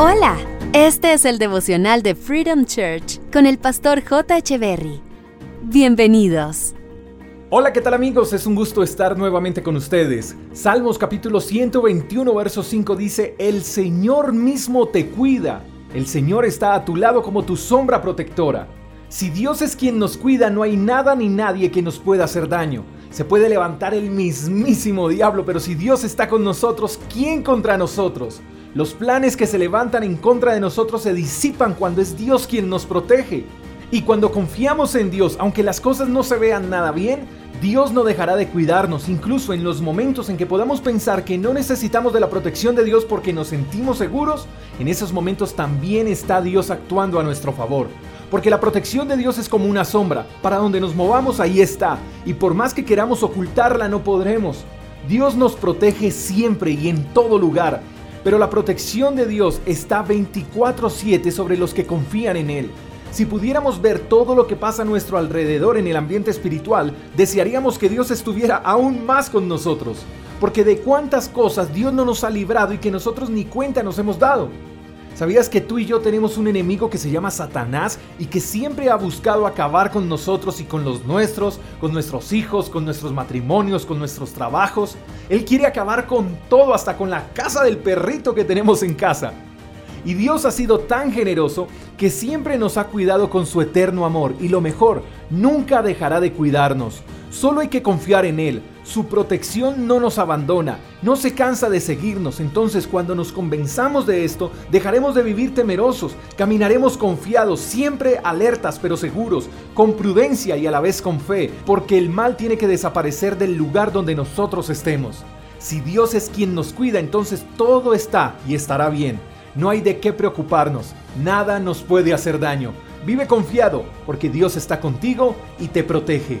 Hola, este es el devocional de Freedom Church con el pastor J. Berry. Bienvenidos. Hola, ¿qué tal amigos? Es un gusto estar nuevamente con ustedes. Salmos capítulo 121, verso 5 dice, El Señor mismo te cuida. El Señor está a tu lado como tu sombra protectora. Si Dios es quien nos cuida, no hay nada ni nadie que nos pueda hacer daño. Se puede levantar el mismísimo diablo, pero si Dios está con nosotros, ¿quién contra nosotros? Los planes que se levantan en contra de nosotros se disipan cuando es Dios quien nos protege. Y cuando confiamos en Dios, aunque las cosas no se vean nada bien, Dios no dejará de cuidarnos, incluso en los momentos en que podamos pensar que no necesitamos de la protección de Dios porque nos sentimos seguros, en esos momentos también está Dios actuando a nuestro favor. Porque la protección de Dios es como una sombra, para donde nos movamos ahí está, y por más que queramos ocultarla no podremos. Dios nos protege siempre y en todo lugar, pero la protección de Dios está 24/7 sobre los que confían en Él. Si pudiéramos ver todo lo que pasa a nuestro alrededor en el ambiente espiritual, desearíamos que Dios estuviera aún más con nosotros. Porque de cuántas cosas Dios no nos ha librado y que nosotros ni cuenta nos hemos dado. ¿Sabías que tú y yo tenemos un enemigo que se llama Satanás y que siempre ha buscado acabar con nosotros y con los nuestros, con nuestros hijos, con nuestros matrimonios, con nuestros trabajos? Él quiere acabar con todo, hasta con la casa del perrito que tenemos en casa. Y Dios ha sido tan generoso que siempre nos ha cuidado con su eterno amor y lo mejor, nunca dejará de cuidarnos. Solo hay que confiar en Él. Su protección no nos abandona, no se cansa de seguirnos. Entonces cuando nos convenzamos de esto, dejaremos de vivir temerosos, caminaremos confiados, siempre alertas pero seguros, con prudencia y a la vez con fe, porque el mal tiene que desaparecer del lugar donde nosotros estemos. Si Dios es quien nos cuida, entonces todo está y estará bien. No hay de qué preocuparnos, nada nos puede hacer daño. Vive confiado, porque Dios está contigo y te protege.